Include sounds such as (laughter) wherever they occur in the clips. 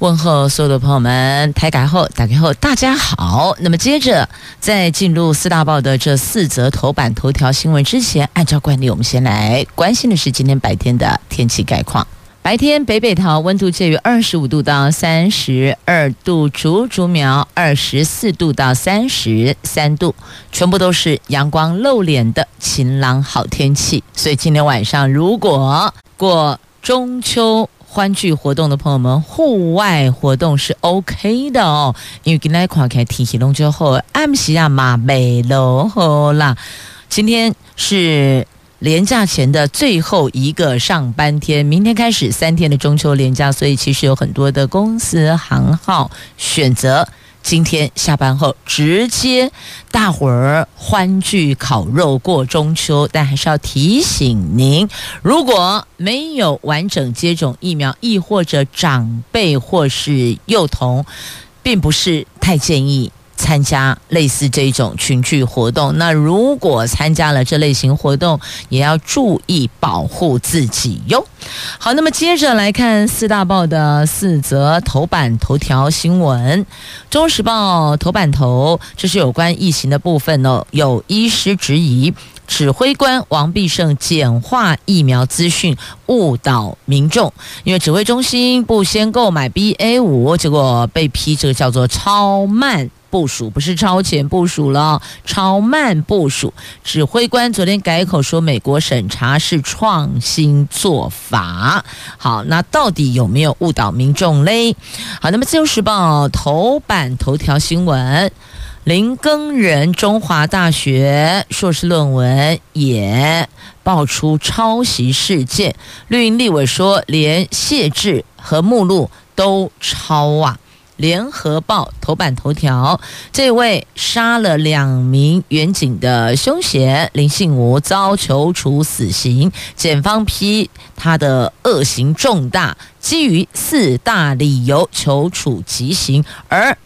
问候所有的朋友们，台改后打开后，大家好。那么接着在进入四大报的这四则头版头条新闻之前，按照惯例，我们先来关心的是今天白天的天气概况。白天北北桃温度介于二十五度到三十二度，竹竹苗二十四度到三十三度，全部都是阳光露脸的晴朗好天气。所以今天晚上如果过中秋。欢聚活动的朋友们，户外活动是 OK 的哦，因为今天看开天气龙之后，暗时啊嘛美喽好啦。今天是连假前的最后一个上班天，明天开始三天的中秋连假，所以其实有很多的公司行号选择。今天下班后直接大伙儿欢聚烤肉过中秋，但还是要提醒您，如果没有完整接种疫苗，亦或者长辈或是幼童，并不是太建议。参加类似这种群聚活动，那如果参加了这类型活动，也要注意保护自己哟。好，那么接着来看四大报的四则头版头条新闻。《中时报》头版头，这是有关疫情的部分哦。有医师质疑指挥官王必胜简化疫苗资讯，误导民众，因为指挥中心不先购买 BA 五，结果被批这个叫做超慢。部署不是超前部署了，超慢部署。指挥官昨天改口说，美国审查是创新做法。好，那到底有没有误导民众嘞？好，那么自由时报头版头条新闻：林耕仁中华大学硕士论文也爆出抄袭事件，绿营立委说，连谢志和目录都抄啊。联合报头版头条：这位杀了两名员警的凶嫌林信武遭求处死刑，检方批他的恶行重大，基于四大理由求处极刑，而。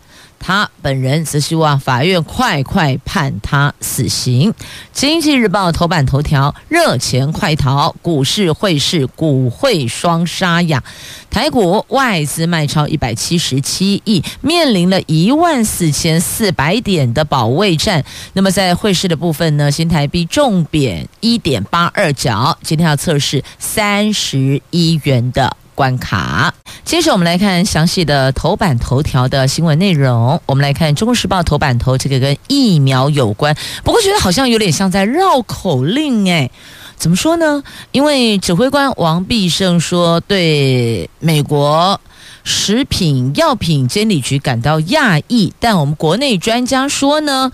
他本人则希望法院快快判他死刑。经济日报头版头条：热钱快逃，股市汇市股汇双杀呀！台股外资卖超一百七十七亿，面临了一万四千四百点的保卫战。那么在汇市的部分呢？新台币重贬一点八二角，今天要测试三十一元的。关卡。接着我们来看详细的头版头条的新闻内容。我们来看《中国时报》头版头，这个跟疫苗有关，不过觉得好像有点像在绕口令哎。怎么说呢？因为指挥官王必胜说，对美国食品药品监理局感到讶异，但我们国内专家说呢。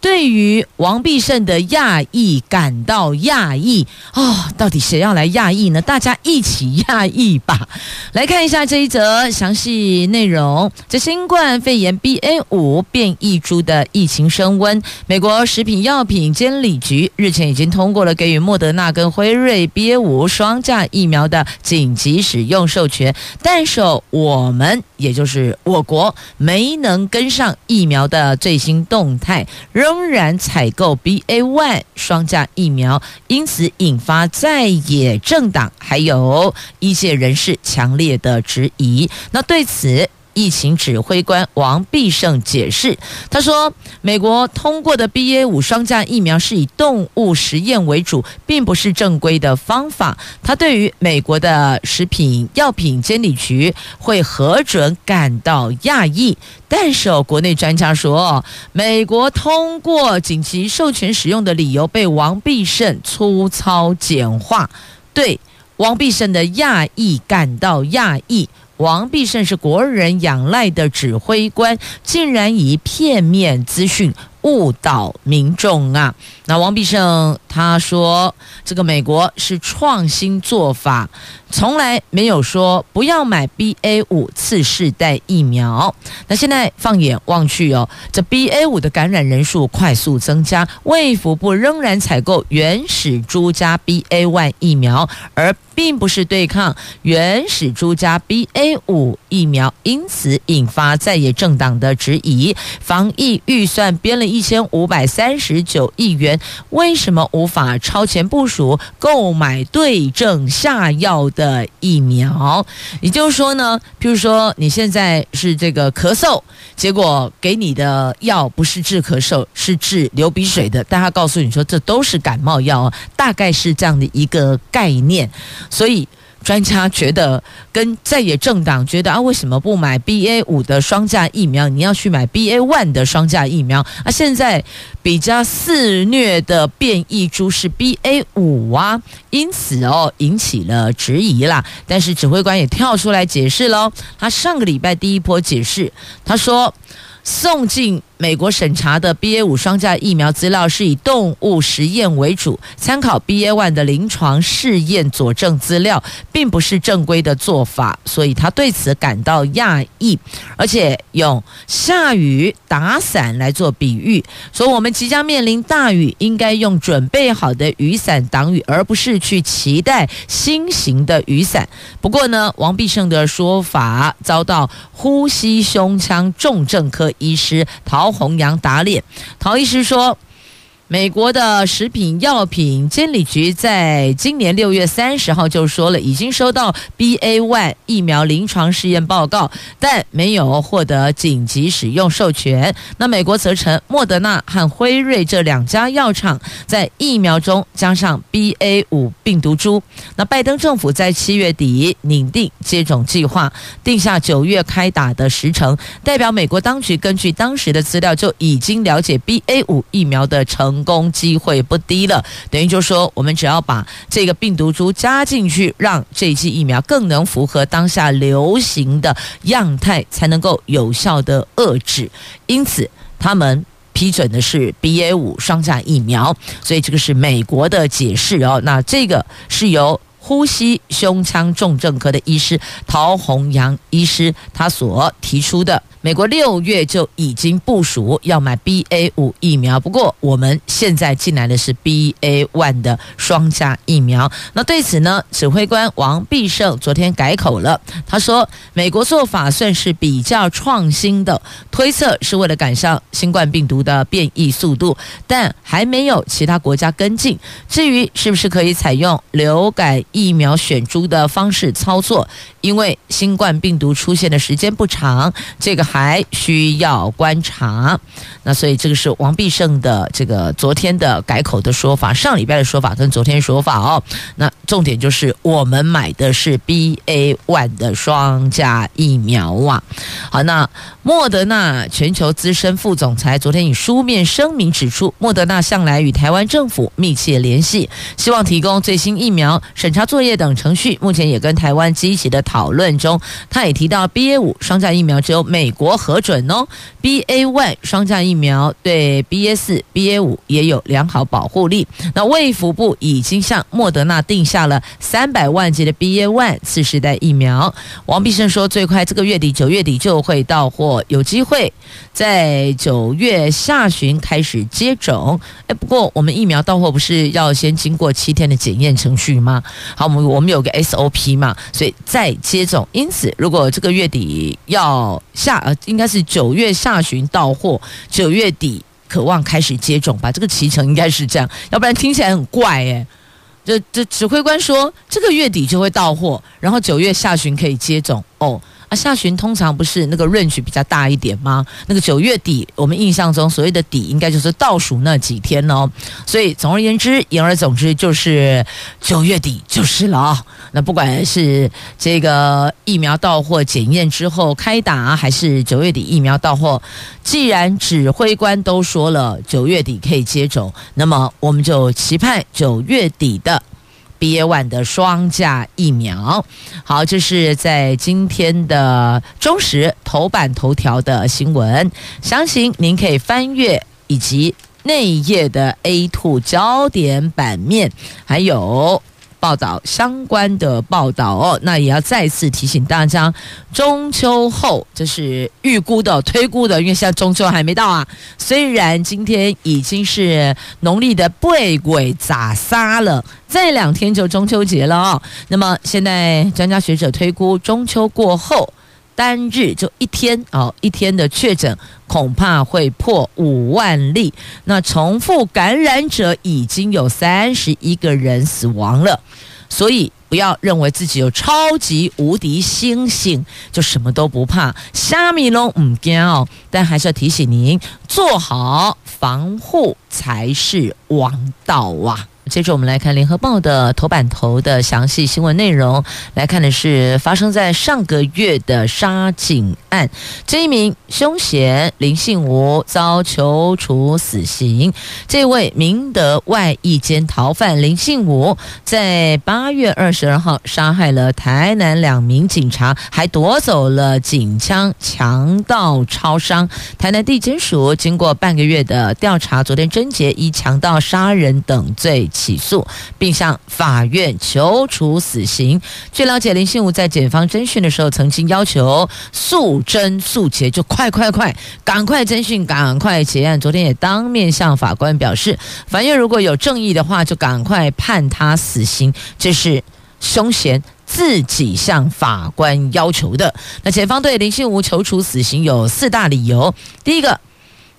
对于王必胜的讶异感到讶异哦，到底谁要来讶异呢？大家一起讶异吧！来看一下这一则详细内容。这新冠肺炎 BA 五变异株的疫情升温，美国食品药品监理局日前已经通过了给予莫德纳跟辉瑞 BA 五双价疫苗的紧急使用授权，但是我们也就是我国没能跟上疫苗的最新动态，仍然采购 BA.1 双价疫苗，因此引发在野政党还有一些人士强烈的质疑。那对此，疫情指挥官王必胜解释，他说：“美国通过的 BA 五双价疫苗是以动物实验为主，并不是正规的方法。他对于美国的食品药品监理局会核准感到讶异。但是哦，国内专家说，美国通过紧急授权使用的理由被王必胜粗糙简化，对王必胜的讶异感到讶异。”王必胜是国人仰赖的指挥官，竟然以片面资讯误导民众啊！那王必胜他说，这个美国是创新做法，从来没有说不要买 BA 五次世代疫苗。那现在放眼望去哦，这 BA 五的感染人数快速增加，卫福部仍然采购原始株加 BA one 疫苗，而并不是对抗原始株加 BA 五疫苗，因此引发在野政党的质疑，防疫预算编了。一千五百三十九亿元，为什么无法超前部署购买对症下药的疫苗？也就是说呢，譬如说你现在是这个咳嗽，结果给你的药不是治咳嗽，是治流鼻水的，但他告诉你说这都是感冒药，大概是这样的一个概念，所以。专家觉得，跟在野政党觉得啊，为什么不买 BA 五的双价疫苗？你要去买 BA one 的双价疫苗啊？现在比较肆虐的变异株是 BA 五啊，因此哦，引起了质疑啦。但是指挥官也跳出来解释喽，他上个礼拜第一波解释，他说送进。美国审查的 BA 五双价疫苗资料是以动物实验为主，参考 BA one 的临床试验佐证资料，并不是正规的做法，所以他对此感到讶异，而且用下雨打伞来做比喻，说我们即将面临大雨，应该用准备好的雨伞挡雨，而不是去期待新型的雨伞。不过呢，王必胜的说法遭到呼吸胸腔重症科医师陶。弘扬打脸，陶医师说。美国的食品药品监理局在今年六月三十号就说了，已经收到 B A Y 疫苗临床试验报告，但没有获得紧急使用授权。那美国则称，莫德纳和辉瑞这两家药厂在疫苗中加上 BA.5 病毒株。那拜登政府在七月底拟定接种计划，定下九月开打的时程，代表美国当局根据当时的资料就已经了解 BA.5 疫苗的成。成功机会不低了，等于就是说，我们只要把这个病毒株加进去，让这剂疫苗更能符合当下流行的样态，才能够有效的遏制。因此，他们批准的是 BA 五双价疫苗，所以这个是美国的解释哦。那这个是由呼吸胸腔重症科的医师陶弘扬医师他所提出的。美国六月就已经部署要买 BA 五疫苗，不过我们现在进来的是 BA one 的双价疫苗。那对此呢，指挥官王必胜昨天改口了，他说美国做法算是比较创新的，推测是为了赶上新冠病毒的变异速度，但还没有其他国家跟进。至于是不是可以采用流感疫苗选株的方式操作，因为新冠病毒出现的时间不长，这个。还需要观察，那所以这个是王必胜的这个昨天的改口的说法，上礼拜的说法跟昨天说法哦。那重点就是我们买的是 BA one 的双价疫苗啊。好，那莫德纳全球资深副总裁昨天以书面声明指出，莫德纳向来与台湾政府密切联系，希望提供最新疫苗审查作业等程序，目前也跟台湾积极的讨论中。他也提到 BA 五双价疫苗只有美。国核准哦，BA one 双价疫苗对 BA 四、BA 五也有良好保护力。那卫福部已经向莫德纳定下了三百万剂的 BA one 次世代疫苗。王必胜说，最快这个月底，九月底就会到货，有机会在九月下旬开始接种。哎，不过我们疫苗到货不是要先经过七天的检验程序吗？好，我们我们有个 SOP 嘛，所以再接种。因此，如果这个月底要下。应该是九月下旬到货，九月底渴望开始接种吧。这个脐橙应该是这样，要不然听起来很怪诶。这这指挥官说，这个月底就会到货，然后九月下旬可以接种哦。啊，下旬通常不是那个 range 比较大一点吗？那个九月底，我们印象中所谓的底，应该就是倒数那几天哦。所以总而言之，言而总之，就是九月底就是了啊。那不管是这个疫苗到货检验之后开打，还是九月底疫苗到货，既然指挥官都说了九月底可以接种，那么我们就期盼九月底的。BA one 的双价疫苗，好，这是在今天的中时头版头条的新闻，详情您可以翻阅以及内页的 a to 焦点版面，还有。报道相关的报道哦，那也要再次提醒大家，中秋后这是预估的、推估的，因为现在中秋还没到啊。虽然今天已经是农历的背鬼咋杀了，再两天就中秋节了哦。那么现在专家学者推估，中秋过后。单日就一天哦，一天的确诊恐怕会破五万例。那重复感染者已经有三十一个人死亡了，所以不要认为自己有超级无敌星星就什么都不怕，虾米拢唔惊哦。但还是要提醒您，做好防护才是王道啊。接着我们来看《联合报》的头版头的详细新闻内容，来看的是发生在上个月的杀警案。这一名凶嫌林信吾遭求处死刑。这位明德外役监逃犯林信吾，在八月二十二号杀害了台南两名警察，还夺走了警枪，强盗超商。台南地检署经过半个月的调查，昨天侦结以强盗杀人等罪。起诉，并向法院求处死刑。据了解，林信武在检方侦讯的时候，曾经要求速侦速结，就快快快，赶快侦讯，赶快结案。昨天也当面向法官表示，法院如果有正义的话，就赶快判他死刑。这是凶嫌自己向法官要求的。那检方对林信吾求处死刑有四大理由：第一个，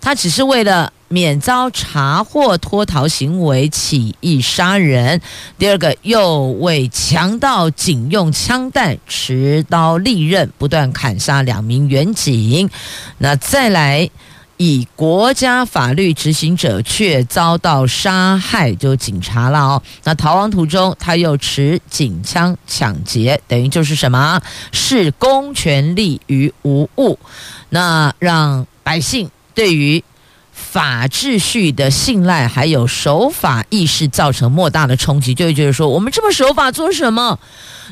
他只是为了。免遭查获脱逃行为起意杀人。第二个，又为强盗仅用枪弹、持刀、利刃不断砍杀两名员警。那再来，以国家法律执行者却遭到杀害，就警察了哦。那逃亡途中，他又持警枪抢劫，等于就是什么？视公权力于无物。那让百姓对于。法秩序的信赖还有守法意识造成莫大的冲击，就会觉得说，我们这么守法做什么？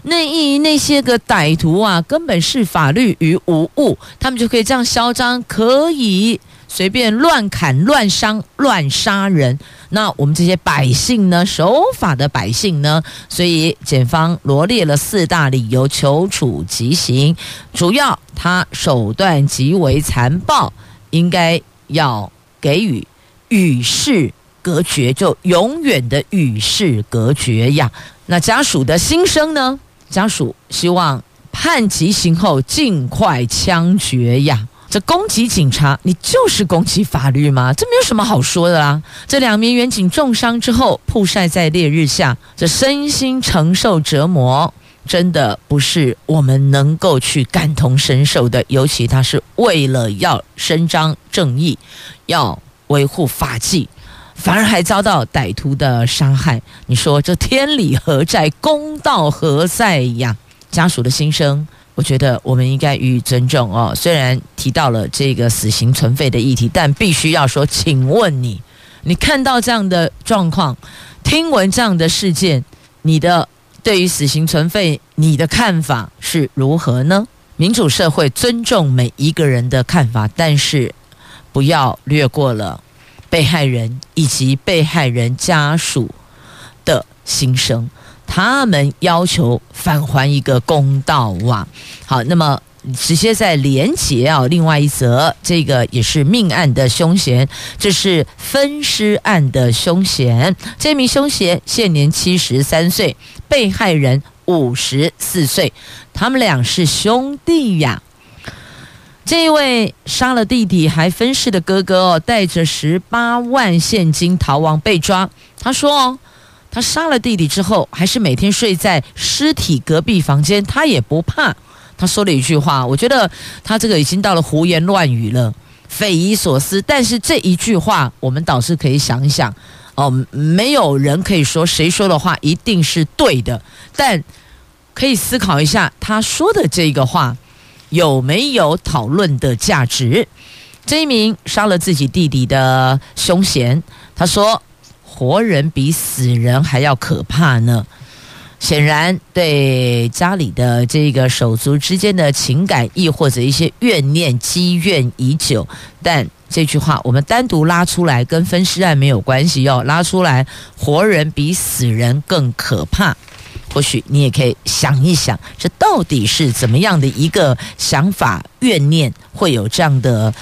那一那些个歹徒啊，根本视法律于无物，他们就可以这样嚣张，可以随便乱砍、乱伤、乱杀人。那我们这些百姓呢，守法的百姓呢？所以检方罗列了四大理由求处极刑，主要他手段极为残暴，应该要。给予与世隔绝，就永远的与世隔绝呀。那家属的心声呢？家属希望判极刑后尽快枪决呀。这攻击警察，你就是攻击法律吗？这没有什么好说的啦。这两名员警重伤之后曝晒在烈日下，这身心承受折磨，真的不是我们能够去感同身受的。尤其他是为了要伸张正义。要维护法纪，反而还遭到歹徒的伤害。你说这天理何在？公道何在呀？家属的心声，我觉得我们应该予以尊重哦。虽然提到了这个死刑存废的议题，但必须要说，请问你，你看到这样的状况，听闻这样的事件，你的对于死刑存废，你的看法是如何呢？民主社会尊重每一个人的看法，但是。不要略过了被害人以及被害人家属的心声，他们要求返还一个公道哇！好，那么直接在连结啊，另外一则，这个也是命案的凶嫌，这是分尸案的凶嫌，这名凶嫌现年七十三岁，被害人五十四岁，他们俩是兄弟呀。这位杀了弟弟还分尸的哥哥哦，带着十八万现金逃亡被抓。他说：“哦，他杀了弟弟之后，还是每天睡在尸体隔壁房间，他也不怕。”他说了一句话，我觉得他这个已经到了胡言乱语了，匪夷所思。但是这一句话，我们倒是可以想一想哦，没有人可以说谁说的话一定是对的，但可以思考一下他说的这个话。有没有讨论的价值？这一名杀了自己弟弟的凶嫌，他说：“活人比死人还要可怕呢。”显然对家里的这个手足之间的情感，亦或者一些怨念积怨已久。但这句话我们单独拉出来，跟分尸案没有关系哟。拉出来，活人比死人更可怕。或许你也可以想一想，这到底是怎么样的一个想法、怨念，会有这样的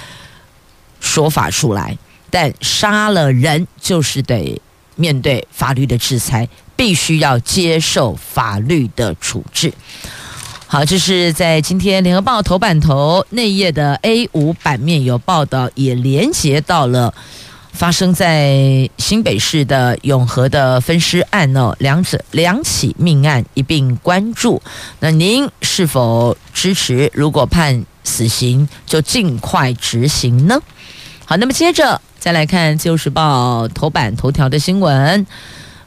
说法出来？但杀了人就是得面对法律的制裁，必须要接受法律的处置。好，这是在今天《联合报》头版头内页的 A 五版面有报道，也连接到了。发生在新北市的永和的分尸案哦，两者两起命案一并关注。那您是否支持？如果判死刑，就尽快执行呢？好，那么接着再来看《自由时报》头版头条的新闻。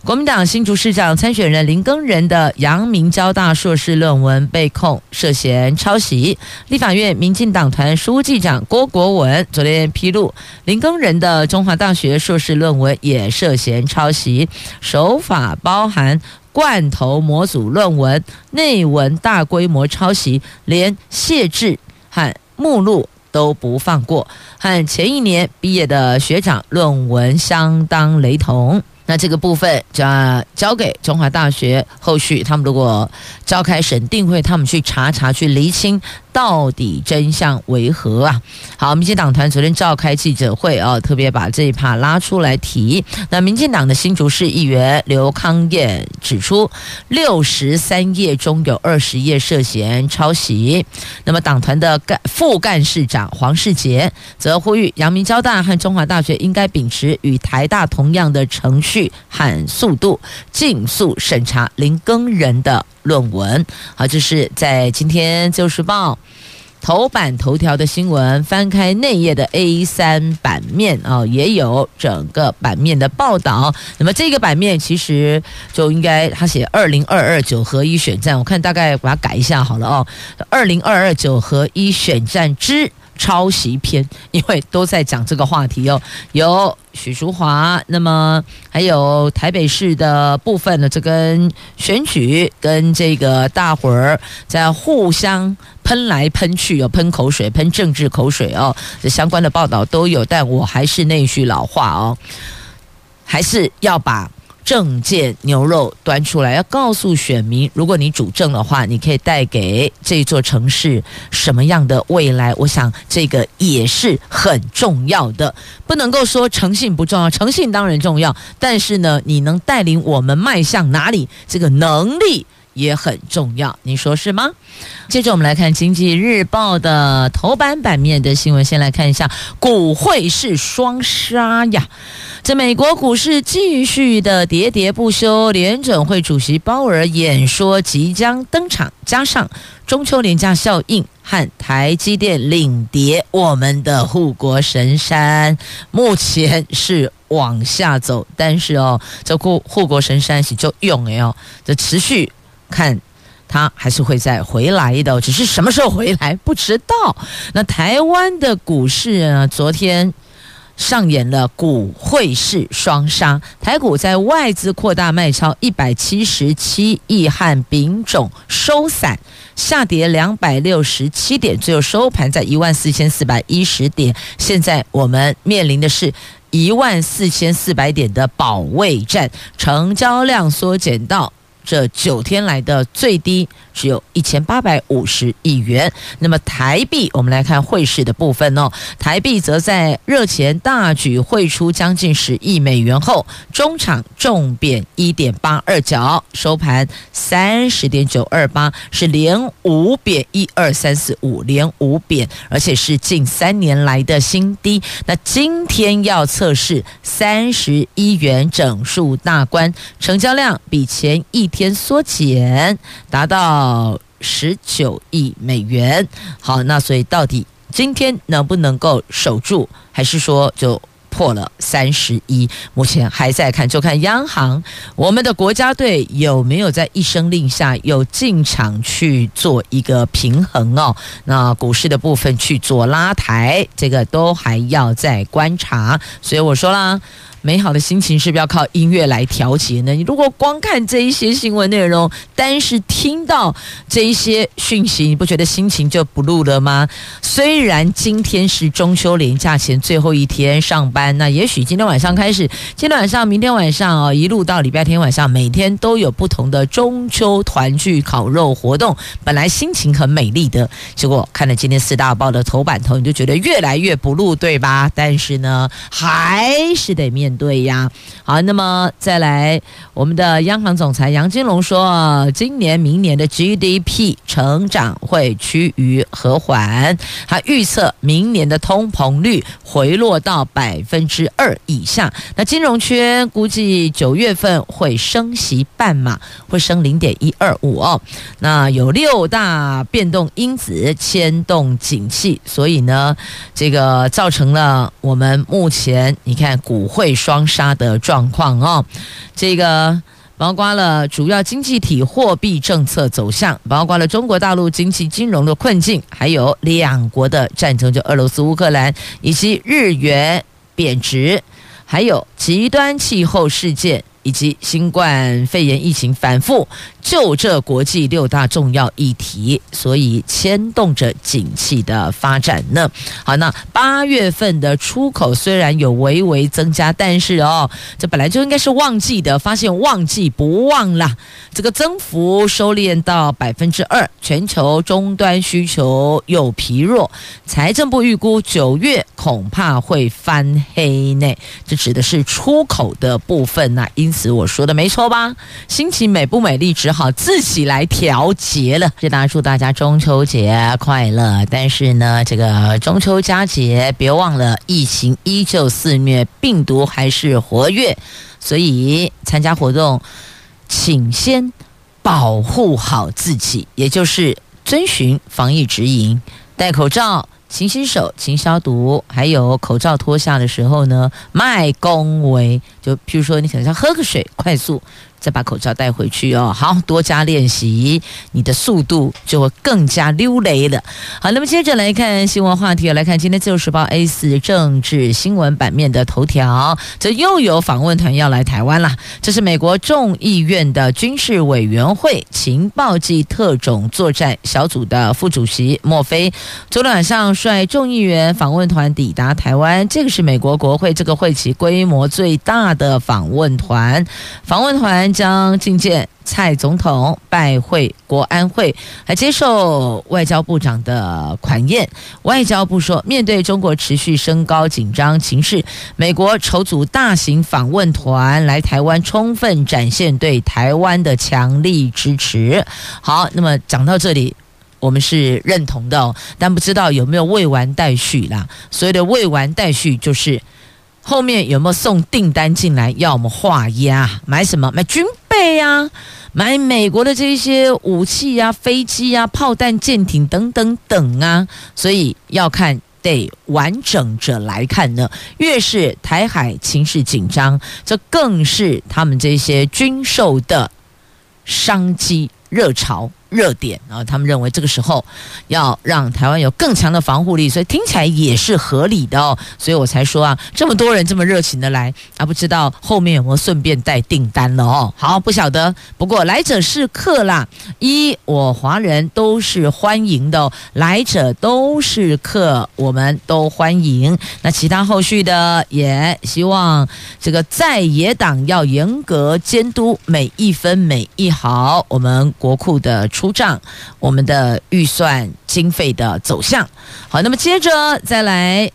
国民党新竹市长参选人林耕仁的阳明交大硕士论文被控涉嫌抄袭，立法院民进党团书记长郭国文昨天披露，林耕仁的中华大学硕士论文也涉嫌抄袭，手法包含罐头模组论文，内文大规模抄袭，连谢志和目录都不放过，和前一年毕业的学长论文相当雷同。那这个部分就要交给中华大学，后续他们如果召开审定会，他们去查查去厘清。到底真相为何啊？好，民进党团昨天召开记者会啊，特别把这一趴拉出来提。那民进党的新竹市议员刘康燕指出，六十三页中有二十页涉嫌抄袭。那么党团的干副干事长黄世杰则呼吁，阳明交大和中华大学应该秉持与台大同样的程序和速度，尽速审查林耕人的论文。好，这是在今天《自由时报》。头版头条的新闻，翻开内页的 A 三版面啊、哦，也有整个版面的报道。那么这个版面其实就应该他写二零二二九合一选战，我看大概把它改一下好了哦。二零二二九合一选战之抄袭篇，因为都在讲这个话题哦。(laughs) 有许淑华，那么还有台北市的部分呢，这跟选举跟这个大伙儿在互相。喷来喷去，有喷口水，喷政治口水哦。这相关的报道都有，但我还是那句老话哦，还是要把证件牛肉端出来，要告诉选民，如果你主政的话，你可以带给这座城市什么样的未来？我想这个也是很重要的，不能够说诚信不重要，诚信当然重要，但是呢，你能带领我们迈向哪里？这个能力。也很重要，你说是吗？接着我们来看《经济日报》的头版版面的新闻，先来看一下股汇是双杀呀。这美国股市继续的喋喋不休，联准会主席鲍尔演说即将登场，加上中秋连假效应和台积电领跌，我们的护国神山目前是往下走，但是哦，这护护国神山是就用哎哦，这持续。看，他还是会再回来的，只是什么时候回来不知道。那台湾的股市呢？昨天上演了股汇市双杀，台股在外资扩大卖超一百七十七亿和丙种收散，下跌两百六十七点，最后收盘在一万四千四百一十点。现在我们面临的是一万四千四百点的保卫战，成交量缩减到。这九天来的最低只有一千八百五十亿元。那么台币，我们来看汇市的部分哦。台币则在热钱大举汇出将近十亿美元后，中场重贬一点八二角，收盘三十点九二八，是连五贬一二三四五，连五贬，而且是近三年来的新低。那今天要测试三十一元整数大关，成交量比前一天缩减，达到到十九亿美元。好，那所以到底今天能不能够守住，还是说就破了三十一？目前还在看，就看央行，我们的国家队有没有在一声令下有进场去做一个平衡哦。那股市的部分去做拉抬，这个都还要再观察。所以我说啦。美好的心情是不是要靠音乐来调节呢？你如果光看这一些新闻内容，单是听到这一些讯息，你不觉得心情就不露了吗？虽然今天是中秋连假前最后一天上班，那也许今天晚上开始，今天晚上、明天晚上哦，一路到礼拜天晚上，每天都有不同的中秋团聚烤肉活动。本来心情很美丽的，结果看了今天四大报的头版头，你就觉得越来越不露，对吧？但是呢，还是得面对呀。好，那么再来，我们的央行总裁杨金龙说，今年、明年的 GDP 成长会趋于和缓，他预测明年的通膨率回落到百分之二以下。那金融圈估计九月份会升息半码，会升零点一二五哦。那有六大变动因子牵动景气，所以呢，这个造成了我们目前你看股汇双杀的状况哦。这个包括了主要经济体货币政策走向，包括了中国大陆经济金融的困境，还有两国的战争，就俄罗斯乌克兰，以及日元贬值，还有极端气候事件。以及新冠肺炎疫情反复，就这国际六大重要议题，所以牵动着景气的发展呢。好，那八月份的出口虽然有微微增加，但是哦，这本来就应该是旺季的，发现旺季不旺啦，这个增幅收敛到百分之二，全球终端需求又疲弱，财政部预估九月恐怕会翻黑呢。这指的是出口的部分呐，因。此我说的没错吧？心情美不美丽，只好自己来调节了。是大家祝大家中秋节快乐。但是呢，这个中秋佳节，别忘了疫情依旧肆虐，病毒还是活跃，所以参加活动，请先保护好自己，也就是遵循防疫指引，戴口罩。勤洗手、勤消毒，还有口罩脱下的时候呢，脉恭维，就譬如说，你想要喝个水，快速。再把口罩带回去哦，好，多加练习，你的速度就会更加溜雷了。好，那么接着来看新闻话题，来看今天《自由时报》A 四政治新闻版面的头条，这又有访问团要来台湾了。这是美国众议院的军事委员会情报及特种作战小组的副主席莫菲，昨天晚上率众议员访问团抵达台湾，这个是美国国会这个会期规模最大的访问团，访问团。将觐见蔡总统，拜会国安会，还接受外交部长的款宴。外交部说，面对中国持续升高紧张情势，美国筹组大型访问团来台湾，充分展现对台湾的强力支持。好，那么讲到这里，我们是认同的，但不知道有没有未完待续啦。所谓的未完待续，就是。后面有没有送订单进来要我们画押？买什么？买军备呀，买美国的这些武器呀、飞机呀、炮弹、舰艇等等等啊！所以要看得完整着来看呢。越是台海情势紧张，这更是他们这些军售的商机热潮。热点啊，他们认为这个时候要让台湾有更强的防护力，所以听起来也是合理的哦。所以我才说啊，这么多人这么热情的来啊，不知道后面有没有顺便带订单了哦。好，不晓得，不过来者是客啦，一我华人都是欢迎的，来者都是客，我们都欢迎。那其他后续的也希望这个在野党要严格监督每一分每一毫我们国库的。出账，我们的预算经费的走向。好，那么接着再来，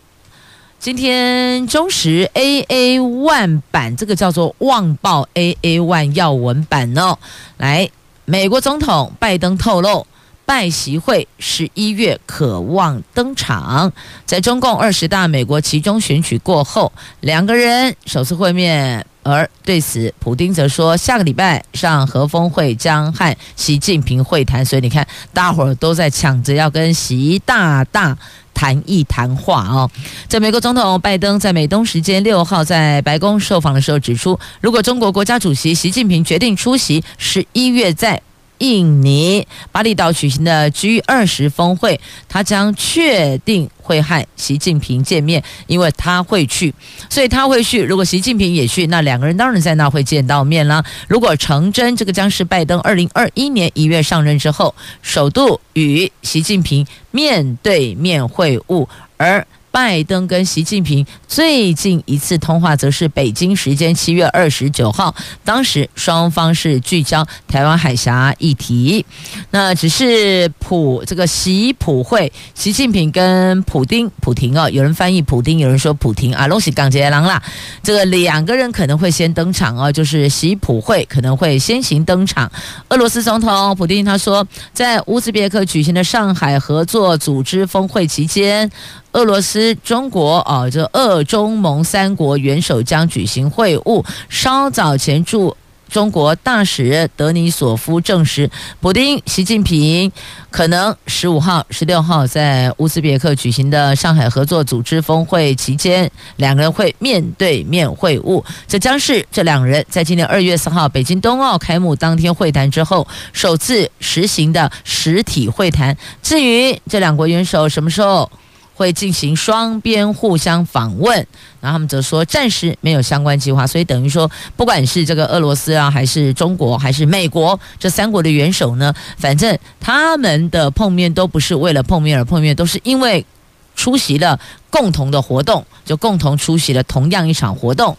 今天中时 AA One 版，这个叫做《旺报 AA One》要闻版哦。来，美国总统拜登透露，拜习会十一月可望登场。在中共二十大美国期中选举过后，两个人首次会面。而对此，普丁则说，下个礼拜上和峰会将和习近平会谈，所以你看，大伙儿都在抢着要跟习大大谈一谈话哦。在美国总统拜登在美东时间六号在白宫受访的时候指出，如果中国国家主席习近平决定出席十一月在印尼巴厘岛举行的 G 二十峰会，他将确定会和习近平见面，因为他会去，所以他会去。如果习近平也去，那两个人当然在那会见到面了。如果成真，这个将是拜登二零二一年一月上任之后，首度与习近平面对面会晤，而。拜登跟习近平最近一次通话，则是北京时间七月二十九号，当时双方是聚焦台湾海峡议题。那只是普这个习普会，习近平跟普丁普廷哦，有人翻译普丁，有人说普廷啊，拢是港捷郎啦。这个两个人可能会先登场哦，就是习普会可能会先行登场。俄罗斯总统普丁他说，在乌兹别克举行的上海合作组织峰会期间。俄罗斯、中国啊，这俄中蒙三国元首将举行会晤。稍早前驻中国大使德尼索夫证实，普丁、习近平可能十五号、十六号在乌兹别克举行的上海合作组织峰会期间，两个人会面对面会晤。这将是这两人在今年二月四号北京冬奥开幕当天会谈之后首次实行的实体会谈。至于这两国元首什么时候会进行双边互相访问，然后他们则说暂时没有相关计划，所以等于说，不管是这个俄罗斯啊，还是中国，还是美国，这三国的元首呢，反正他们的碰面都不是为了碰面而碰面，都是因为出席了共同的活动，就共同出席了同样一场活动，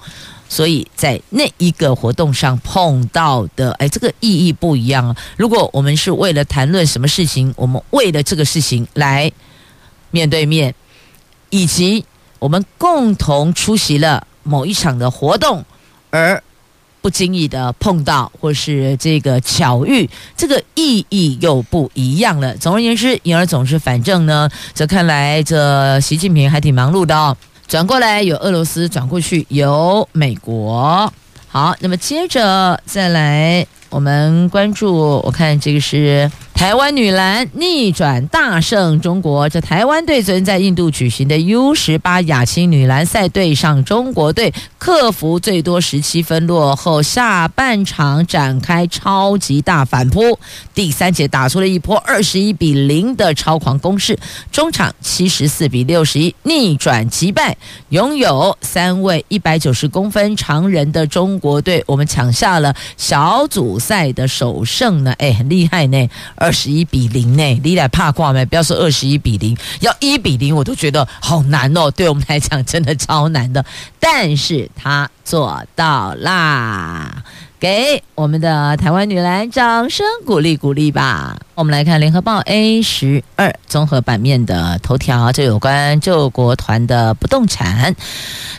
所以在那一个活动上碰到的，哎，这个意义不一样啊。如果我们是为了谈论什么事情，我们为了这个事情来。面对面，以及我们共同出席了某一场的活动，而不经意的碰到，或是这个巧遇，这个意义又不一样了。总而言之，言而总之，反正呢，这看来这习近平还挺忙碌的哦。转过来有俄罗斯，转过去有美国。好，那么接着再来，我们关注，我看这个是。台湾女篮逆转大胜中国，这台湾队昨天在印度举行的 U 十八亚青女篮赛对上中国队，克服最多十七分落后，下半场展开超级大反扑，第三节打出了一波二十一比零的超狂攻势，中场七十四比六十一逆转击败拥有三位一百九十公分长人的中国队，我们抢下了小组赛的首胜呢，哎，很厉害呢，二十一比零呢，你来怕挂没？不要说二十一比零，要一比零我都觉得好难哦。对我们来讲，真的超难的。但是他做到啦，给我们的台湾女篮掌声鼓励鼓励吧。我们来看联合报 A 十二综合版面的头条，就有关救国团的不动产，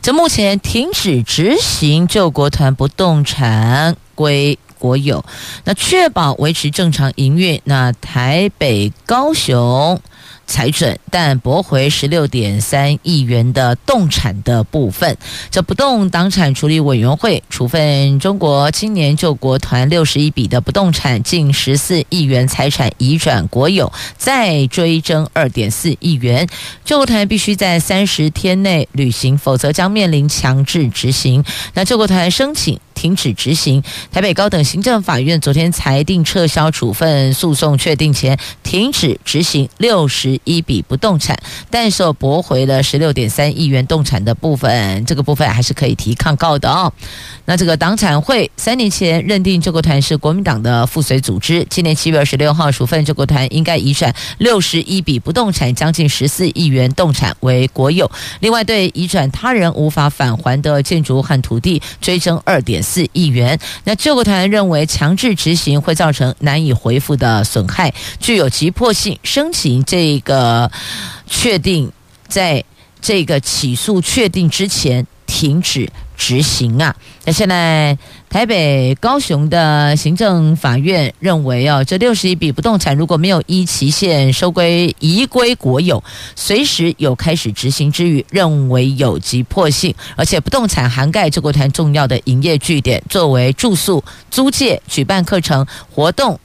这目前停止执行救国团不动产归。国有，那确保维持正常营运。那台北、高雄裁准，但驳回十六点三亿元的动产的部分。这不动党产处理委员会处分中国青年救国团六十一笔的不动产，近十四亿元财产移转国有，再追征二点四亿元。救国团必须在三十天内履行，否则将面临强制执行。那救国团申请。停止执行。台北高等行政法院昨天裁定撤销处分诉讼确定前，停止执行六十一笔不动产，但受驳回了十六点三亿元动产的部分，这个部分还是可以提抗告的哦。那这个党产会三年前认定救国团是国民党的附随组织，今年七月二十六号处分救国团应该移转六十一笔不动产，将近十四亿元动产为国有，另外对移转他人无法返还的建筑和土地追征二点四亿元，那救国团认为强制执行会造成难以回复的损害，具有急迫性，申请这个确定，在这个起诉确定之前停止执行啊。那现在台北、高雄的行政法院认为，哦，这六十一笔不动产如果没有依期限收归移归国有，随时有开始执行之余，认为有急迫性，而且不动产涵盖这个团重要的营业据点，作为住宿、租借、举办课程活动。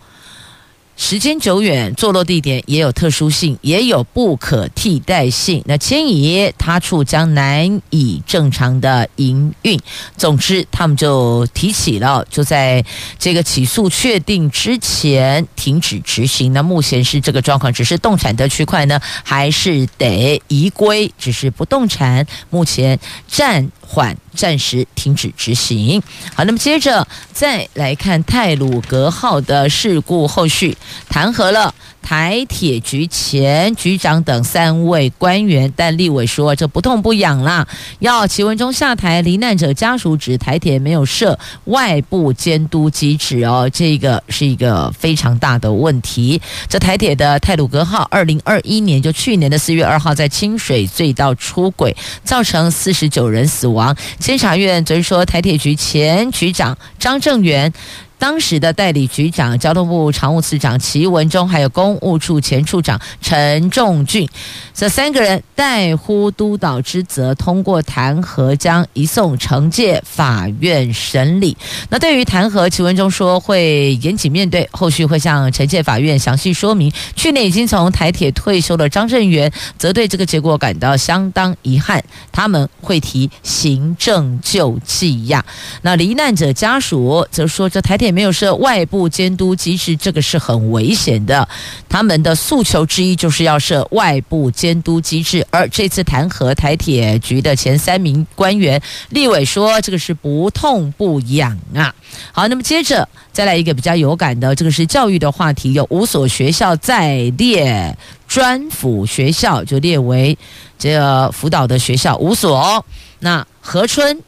时间久远，坐落地点也有特殊性，也有不可替代性。那迁移他处将难以正常的营运。总之，他们就提起了，就在这个起诉确定之前停止执行。那目前是这个状况，只是动产的区块呢，还是得移归，只是不动产目前暂缓。暂时停止执行。好，那么接着再来看泰鲁格号的事故后续，弹劾了台铁局前局长等三位官员，但立委说这不痛不痒啦，要齐文忠下台。罹难者家属指台铁没有设外部监督机制哦，这个是一个非常大的问题。这台铁的泰鲁阁号，二零二一年就去年的四月二号在清水隧道出轨，造成四十九人死亡。监察院则是说，台铁局前局长张正元。当时的代理局长、交通部常务次长齐文忠，还有公务处前处长陈仲俊，这三个人代呼督导之责，通过弹劾，将移送惩戒法院审理。那对于弹劾，齐文忠说会严谨面对，后续会向惩戒法院详细说明。去年已经从台铁退休的张正元，则对这个结果感到相当遗憾，他们会提行政救济呀。那罹难者家属则说，这台铁。也没有设外部监督机制，这个是很危险的。他们的诉求之一就是要设外部监督机制，而这次弹劾台铁局的前三名官员，立委说这个是不痛不痒啊。好，那么接着再来一个比较有感的，这个是教育的话题，有五所学校在列专辅学校，就列为这个辅导的学校五所。那何春。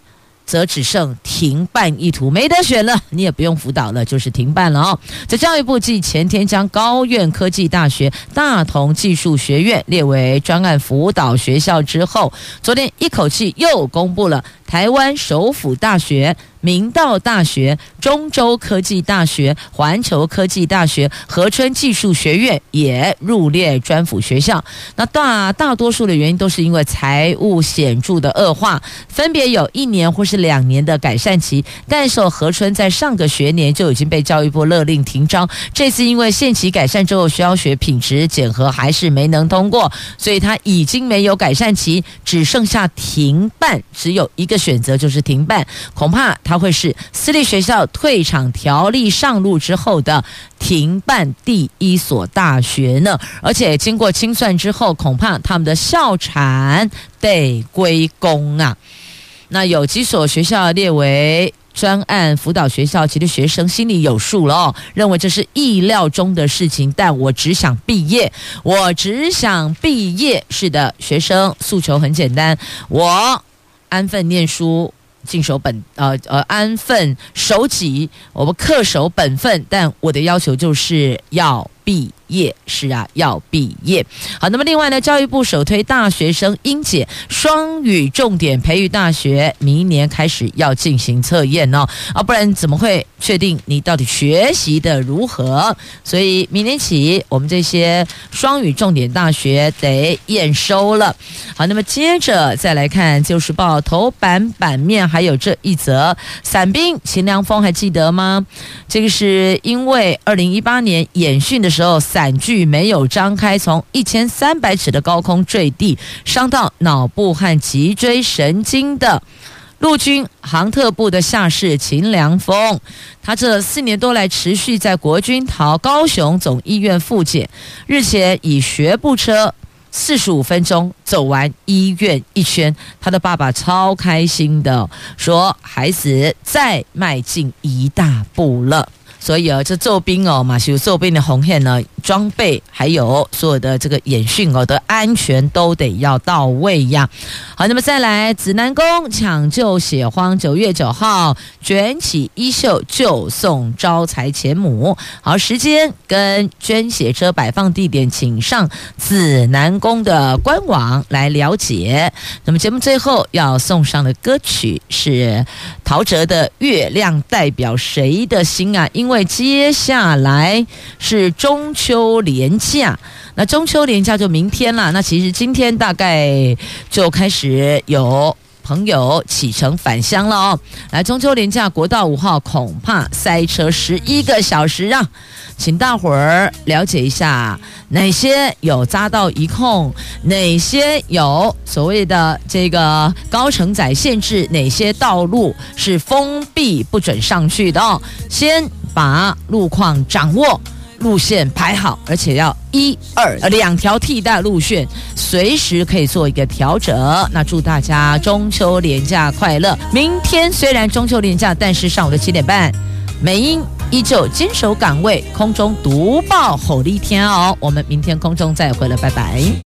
则只剩停办意图，没得选了，你也不用辅导了，就是停办了哦。在教育部继前天将高院科技大学、大同技术学院列为专案辅导学校之后，昨天一口气又公布了台湾首府大学。明道大学、中州科技大学、环球科技大学、和春技术学院也入列专辅学校。那大大多数的原因都是因为财务显著的恶化，分别有一年或是两年的改善期。但是和春在上个学年就已经被教育部勒令停招，这次因为限期改善之后，需要学品质检核还是没能通过，所以他已经没有改善期，只剩下停办，只有一个 (laughs) 选择就是停办，恐怕他。会是私立学校退场条例上路之后的停办第一所大学呢？而且经过清算之后，恐怕他们的校产得归公啊。那有几所学校列为专案辅导学校，其实学生心里有数了哦，认为这是意料中的事情。但我只想毕业，我只想毕业。是的，学生诉求很简单，我安分念书。尽守本呃呃安分守己，我们恪守本分，但我的要求就是要毕业。是啊，要毕业。好，那么另外呢，教育部首推大学生英检双语重点培育大学，明年开始要进行测验哦，啊，不然怎么会确定你到底学习的如何？所以明年起，我们这些双语重点大学得验收了。好，那么接着再来看《旧时报》头版版面，还有这一则伞兵秦良峰，还记得吗？这个是因为二零一八年演训的时候，伞具。没有张开，从一千三百尺的高空坠地，伤到脑部和脊椎神经的陆军航特部的下士秦良峰，他这四年多来持续在国军桃高雄总医院复检，日前以学步车四十五分钟走完医院一圈，他的爸爸超开心的说：“孩子再迈进一大步了。”所以啊，这做兵哦，马修做兵的红线呢。装备还有所有的这个演训哦的安全都得要到位呀。好，那么再来，指南宫抢救血荒，九月九号卷起衣袖就送招财钱母。好，时间跟捐血车摆放地点，请上指南宫的官网来了解。那么节目最后要送上的歌曲是陶喆的《月亮代表谁的心》啊，因为接下来是中秋。秋连假，那中秋连假就明天了。那其实今天大概就开始有朋友启程返乡了哦。来，中秋连假国道五号恐怕塞车十一个小时啊！请大伙儿了解一下，哪些有匝道一控，哪些有所谓的这个高承载限制，哪些道路是封闭不准上去的哦。先把路况掌握，路线排好，而且要一二两条替代路线，随时可以做一个调整。那祝大家中秋连假快乐！明天虽然中秋连假，但是上午的七点半，美英。依旧坚守岗位，空中独爆吼力天哦！我们明天空中再会了，拜拜。